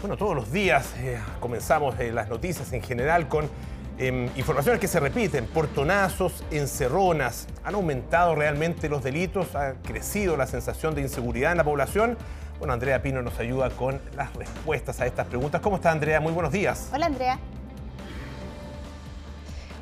Bueno, todos los días eh, comenzamos eh, las noticias en general con em, informaciones que se repiten, portonazos, encerronas. ¿Han aumentado realmente los delitos? ¿Ha crecido la sensación de inseguridad en la población? Bueno, Andrea Pino nos ayuda con las respuestas a estas preguntas. ¿Cómo está Andrea? Muy buenos días. Hola Andrea.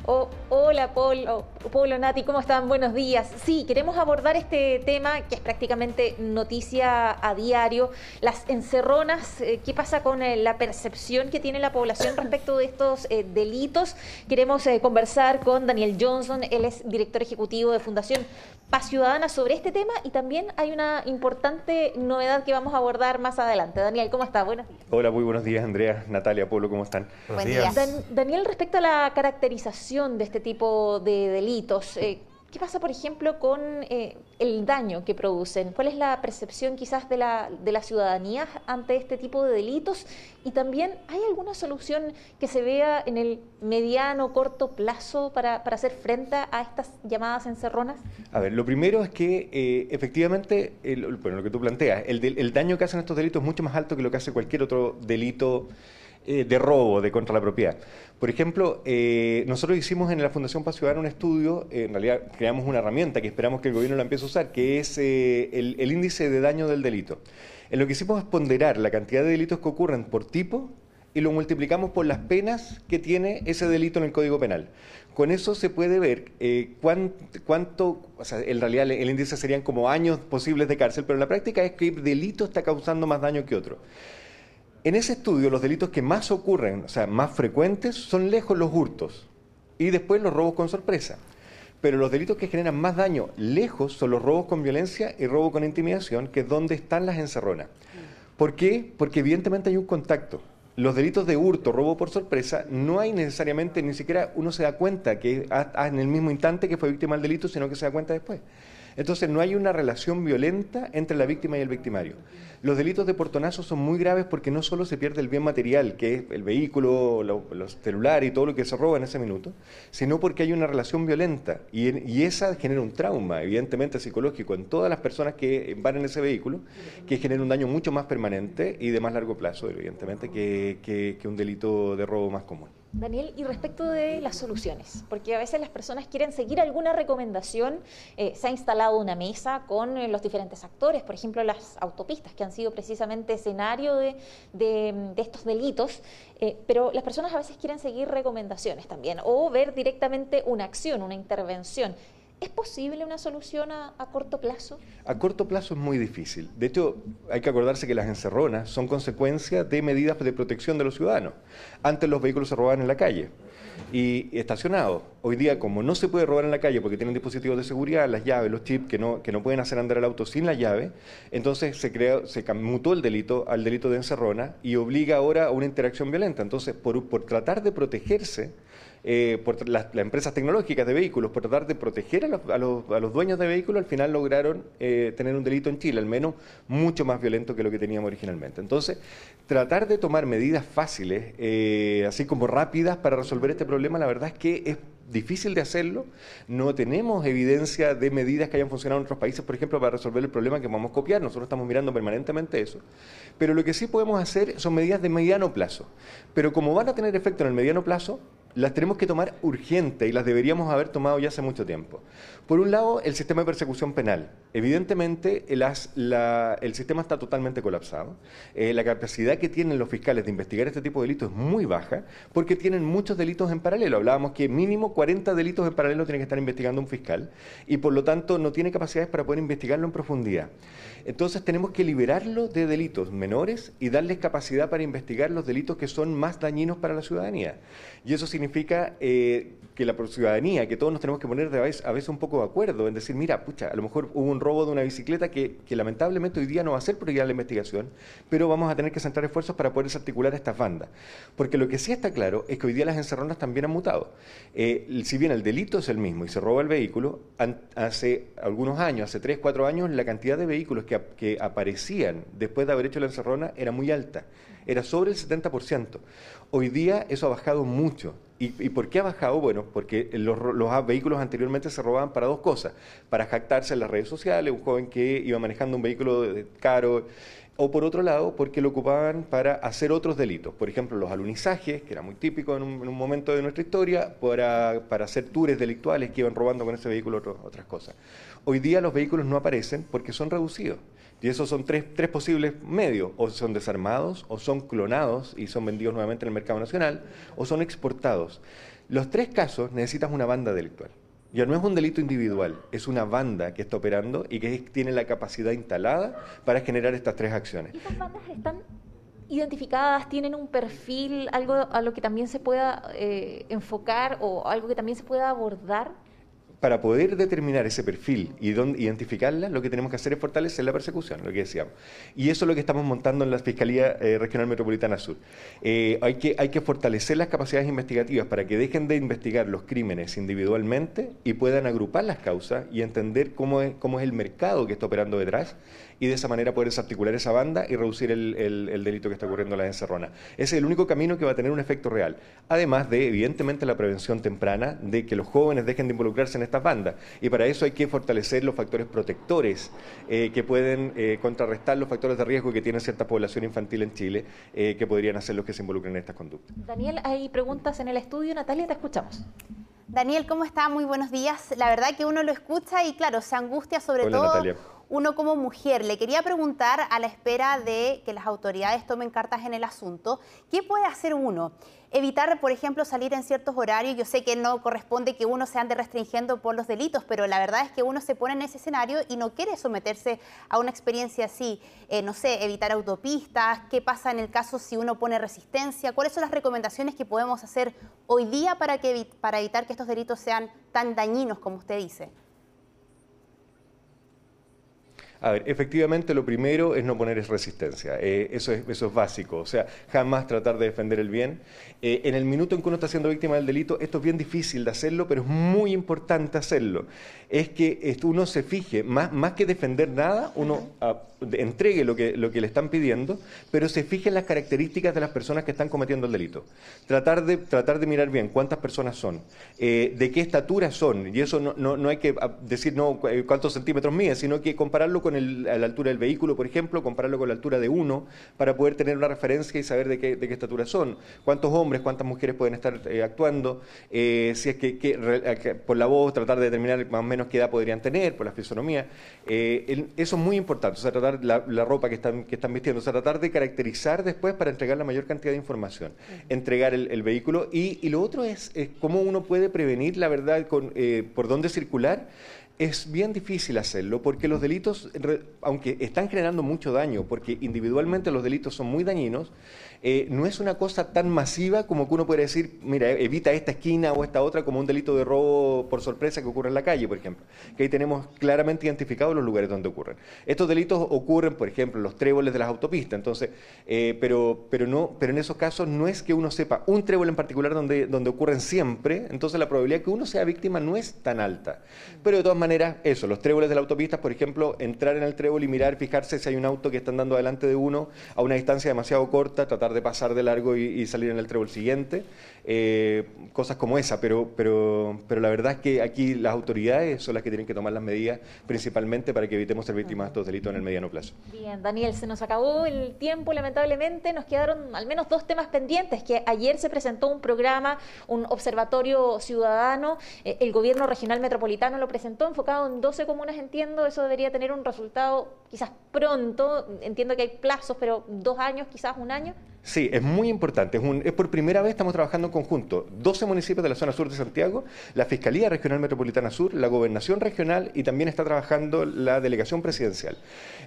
Oh, hola, Polo, Polo, Nati, ¿cómo están? Buenos días. Sí, queremos abordar este tema que es prácticamente noticia a diario, las encerronas, eh, qué pasa con eh, la percepción que tiene la población respecto de estos eh, delitos. Queremos conversar con Daniel Johnson, él es director ejecutivo de Fundación Paz Ciudadana sobre este tema y también hay una importante novedad que vamos a abordar más adelante. Daniel, ¿cómo estás? Buenos Hola, muy buenos días, Andrea, Natalia, Polo, ¿cómo están? Buenos días. Daniel, respecto a la caracterización de este tipo de delitos. Eh, ¿Qué pasa, por ejemplo, con eh, el daño que producen? ¿Cuál es la percepción quizás de la, de la ciudadanía ante este tipo de delitos? Y también, ¿hay alguna solución que se vea en el mediano, corto plazo para, hacer frente a estas llamadas encerronas? A ver, lo primero es que eh, efectivamente, bueno, lo que tú planteas, el, el daño que hacen estos delitos es mucho más alto que lo que hace cualquier otro delito eh, de robo, de contra la propiedad. Por ejemplo, eh, nosotros hicimos en la Fundación Paz Ciudadana un estudio, eh, en realidad creamos una herramienta que esperamos que el gobierno la empiece a usar, que es el, índice de daño del delito. En lo que hicimos es ponderar la cantidad de delitos que ocurren por tipo y lo multiplicamos por las penas que tiene ese delito en el Código Penal. Con eso se puede ver cuánto, o sea, en realidad el índice serían como años posibles de cárcel, pero en la práctica es que el delito está causando más daño que otro. En ese estudio, los delitos que más ocurren, o sea, más frecuentes, son lejos los hurtos y después los robos con sorpresa. Pero los delitos que generan más daño lejos son los robos con violencia y robo con intimidación, que es donde están las encerronas. ¿Por qué? Porque evidentemente hay un contacto. Los delitos de hurto, robo por sorpresa, no hay necesariamente, ni siquiera uno se da cuenta que en el mismo instante que fue víctima del delito, sino que se da cuenta después. Entonces no hay una relación violenta entre la víctima y el victimario. Los delitos de portonazo son muy graves porque no solo se pierde el bien material, que es el vehículo, los celulares y todo lo que se roba en ese minuto, sino porque hay una relación violenta y, esa genera un trauma, evidentemente psicológico, en todas las personas que van en ese vehículo, que genera un daño mucho más permanente y de más largo plazo, evidentemente, que un delito de robo más común. Daniel, y respecto de las soluciones, porque a veces las personas quieren seguir alguna recomendación, eh, se ha instalado una mesa con eh, los diferentes actores, por ejemplo las autopistas, que han sido precisamente escenario de, estos delitos, eh, pero las personas a veces quieren seguir recomendaciones también, o ver directamente una acción, una intervención. ¿Es posible una solución a, corto plazo? A corto plazo es muy difícil. De hecho, hay que acordarse que las encerronas son consecuencia de medidas de protección de los ciudadanos. Antes los vehículos se robaban en la calle y estacionados. Hoy día, como no se puede robar en la calle porque tienen dispositivos de seguridad, las llaves, los chips que no, que no pueden hacer andar el auto sin la llave, entonces se, creó, se mutó el delito al delito de encerrona y obliga ahora a una interacción violenta. Entonces, por, por tratar de protegerse, eh, por las, empresas tecnológicas de vehículos, por tratar de proteger a los, dueños de vehículos, al final lograron eh, tener un delito en Chile, al menos mucho más violento que lo que teníamos originalmente. Entonces, tratar de tomar medidas fáciles, eh, así como rápidas para resolver este problema, la verdad es que es difícil de hacerlo. No tenemos evidencia de medidas que hayan funcionado en otros países, por ejemplo, para resolver el problema que vamos a copiar. Nosotros estamos mirando permanentemente eso. Pero lo que sí podemos hacer son medidas de mediano plazo. Pero como van a tener efecto en el mediano plazo, las tenemos que tomar urgente y las deberíamos haber tomado ya hace mucho tiempo. Por un lado, el sistema de persecución penal. Evidentemente, el sistema está totalmente colapsado. Eh, la capacidad que tienen los fiscales de investigar este tipo de delitos es muy baja porque tienen muchos delitos en paralelo. Hablábamos que mínimo 40 delitos en paralelo tiene que estar investigando un fiscal y por lo tanto no tiene capacidades para poder investigarlo en profundidad. Entonces tenemos que liberarlo de delitos menores y darles capacidad para investigar los delitos que son más dañinos para la ciudadanía. Y eso significa eh, que la ciudadanía, que todos nos tenemos que poner a veces un poco de acuerdo en decir, mira, pucha, a lo mejor hubo un robo de una bicicleta que, lamentablemente hoy día no va a ser prioridad la investigación, pero vamos a tener que centrar esfuerzos para poder desarticular estas bandas. Porque lo que sí está claro es que hoy día las encerronas también han mutado. Eh, si bien el delito es el mismo y se roba el vehículo, hace algunos años, hace 3, 4 años, la cantidad de vehículos que, que aparecían después de haber hecho la encerrona era muy alta, era sobre el 70%. Hoy día eso ha bajado mucho. ¿Y, por qué ha bajado? Bueno, porque los, vehículos anteriormente se robaban para dos cosas. Para jactarse en las redes sociales, un joven que iba manejando un vehículo caro o por otro lado, porque lo ocupaban para hacer otros delitos. Por ejemplo, los alunizajes, que era muy típico en un, momento de nuestra historia, para, para, hacer tours delictuales que iban robando con ese vehículo otras cosas. Hoy día los vehículos no aparecen porque son reducidos. Y esos son tres, tres posibles medios. O son desarmados, o son clonados y son vendidos nuevamente en el mercado nacional, o son exportados. Los tres casos necesitas una banda delictual. Ya no es un delito individual, es una banda que está operando y que tiene la capacidad instalada para generar estas tres acciones. ¿Y estas bandas están identificadas, tienen un perfil, algo a lo que también se pueda eh, enfocar o algo que también se pueda abordar? Para poder determinar ese perfil y identificarla, lo que tenemos que hacer es fortalecer la persecución, lo que decíamos. Y eso es lo que estamos montando en la Fiscalía eh, Regional Metropolitana Sur. Eh, hay, que, fortalecer las capacidades investigativas para que dejen de investigar los crímenes individualmente y puedan agrupar las causas y entender cómo es el mercado que está operando detrás y de esa manera poder desarticular esa banda y reducir el, el, delito que está ocurriendo en la encerrona. Ese es el único camino que va a tener un efecto real. Además de, evidentemente, la prevención temprana de que los jóvenes dejen de involucrarse en estas bandas. Y para eso hay que fortalecer los factores protectores eh, que pueden eh, contrarrestar los factores de riesgo que tiene cierta población infantil en Chile, eh, que podrían hacer los que se involucren en estas conductas. Daniel, hay preguntas en el estudio. Natalia, te escuchamos. Daniel, ¿cómo está? Muy buenos días. La verdad que uno lo escucha y claro, se angustia sobre Hola, todo Natalia uno como mujer. Le quería preguntar, a la espera de que las autoridades tomen cartas en el asunto, ¿qué puede hacer uno? Evitar, por ejemplo, salir en ciertos horarios. Yo sé que no corresponde que uno se ande restringiendo por los delitos, pero la verdad es que uno se pone en ese escenario y no quiere someterse a una experiencia así. Eh, no sé, evitar autopistas, qué pasa en el caso si uno pone resistencia, cuáles son las recomendaciones que podemos hacer hoy día para, que, para evitar que estos delitos sean tan dañinos como usted dice. A ver, efectivamente lo primero es no poner resistencia, eh, eso, es, eso es básico, o sea, jamás tratar de defender el bien. Eh, en el minuto en que uno está siendo víctima del delito, esto es bien difícil de hacerlo, pero es muy importante hacerlo. Es que uno se fije, más, más que defender nada, uno entregue lo que, lo que le están pidiendo, pero se fije en las características de las personas que están cometiendo el delito. Tratar de, tratar de mirar bien cuántas personas son, eh, de qué estatura son, y eso no, no, no hay que ah, decir no cuántos centímetros mide, sino que compararlo con la altura del vehículo, por ejemplo, compararlo con la altura de uno, para poder tener una referencia y saber de qué, de qué estatura son, cuántos hombres, cuántas mujeres pueden estar eh, actuando, eh, si es que, por la voz tratar de determinar más o menos qué edad podrían tener, por la fisonomía. eso es muy importante, o sea, tratar la, ropa que están, que están vistiendo, o sea, tratar de caracterizar después para entregar la mayor cantidad de información, entregar el, vehículo. Y, lo otro es, cómo uno puede prevenir, la verdad, con, eh, por dónde circular es bien difícil hacerlo porque los delitos, aunque están generando mucho daño, porque individualmente los delitos son muy dañinos, eh, no es una cosa tan masiva como que uno puede decir, mira, evita esta esquina o esta otra como un delito de robo por sorpresa que ocurre en la calle, por ejemplo. Que ahí tenemos claramente identificados los lugares donde ocurren. Estos delitos ocurren, por ejemplo, en los tréboles de las autopistas, entonces, eh, pero, pero, no, pero en esos casos no es que uno sepa un trébol en particular donde, donde ocurren siempre, entonces la probabilidad que uno sea víctima no es tan alta. Pero de todas maneras, eso, los tréboles de la autopista, por ejemplo, entrar en el trébol y mirar, fijarse si hay un auto que está andando delante de uno a una distancia demasiado corta, tratar de pasar de largo y, salir en el trébol siguiente, eh, cosas como esa, pero, pero, pero la verdad es que aquí las autoridades son las que tienen que tomar las medidas, principalmente para que evitemos ser víctimas de estos delitos en el mediano plazo. Bien, Daniel, se nos acabó el tiempo, lamentablemente, nos quedaron al menos dos temas pendientes, que ayer se presentó un programa, un observatorio ciudadano, eh, el gobierno regional metropolitano lo presentó enfocado en 12 comunas, entiendo, eso debería tener un resultado quizás pronto, entiendo que hay plazos, pero dos años, quizás un año. Sí, es muy importante. Es, por primera vez estamos trabajando en conjunto. 12 municipios de la zona sur de Santiago, la Fiscalía Regional Metropolitana Sur, la Gobernación Regional y también está trabajando la Delegación Presidencial.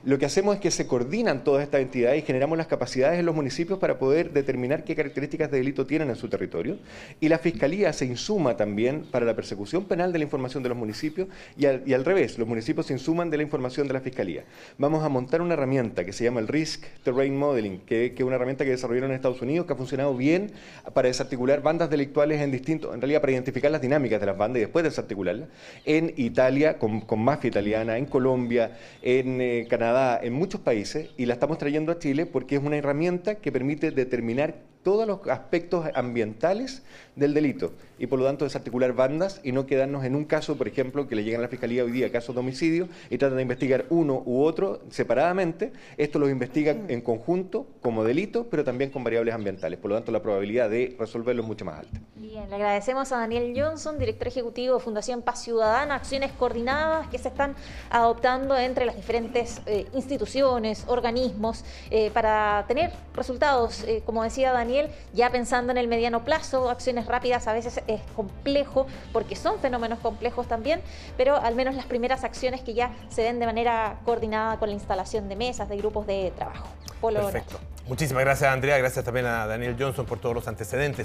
Lo que hacemos es que se coordinan todas estas entidades y generamos las capacidades en los municipios para poder determinar qué características de delito tienen en su territorio. Y la Fiscalía se insuma también para la persecución penal de la información de los municipios y al, revés, los municipios se insuman de la información de la Fiscalía. Vamos a montar una herramienta que se llama el Risk Terrain Modeling, que, es una herramienta que desarrollamos en Estados Unidos, que ha funcionado bien para desarticular bandas delictuales en distintos, en realidad para identificar las dinámicas de las bandas y después desarticularlas, en Italia, con, mafia italiana, en Colombia, en eh, Canadá, en muchos países, y la estamos trayendo a Chile porque es una herramienta que permite determinar todos los aspectos ambientales del delito y por lo tanto desarticular bandas y no quedarnos en un caso, por ejemplo, que le llegan a la Fiscalía hoy día casos de homicidio y tratan de investigar uno u otro separadamente. Esto los investiga en conjunto como delito, pero también con variables ambientales. Por lo tanto, la probabilidad de resolverlo es mucho más alta. Bien, le agradecemos a Daniel Johnson, director ejecutivo de Fundación Paz Ciudadana, acciones coordinadas que se están adoptando entre las diferentes eh, instituciones, organismos, eh, para tener resultados, eh, como decía Daniel, ya pensando en el mediano plazo, acciones rápidas a veces es complejo porque son fenómenos complejos también, pero al menos las primeras acciones que ya se den de manera coordinada con la instalación de mesas, de grupos de trabajo. Perfecto. Muchísimas gracias Andrea, gracias también a Daniel Johnson por todos los antecedentes.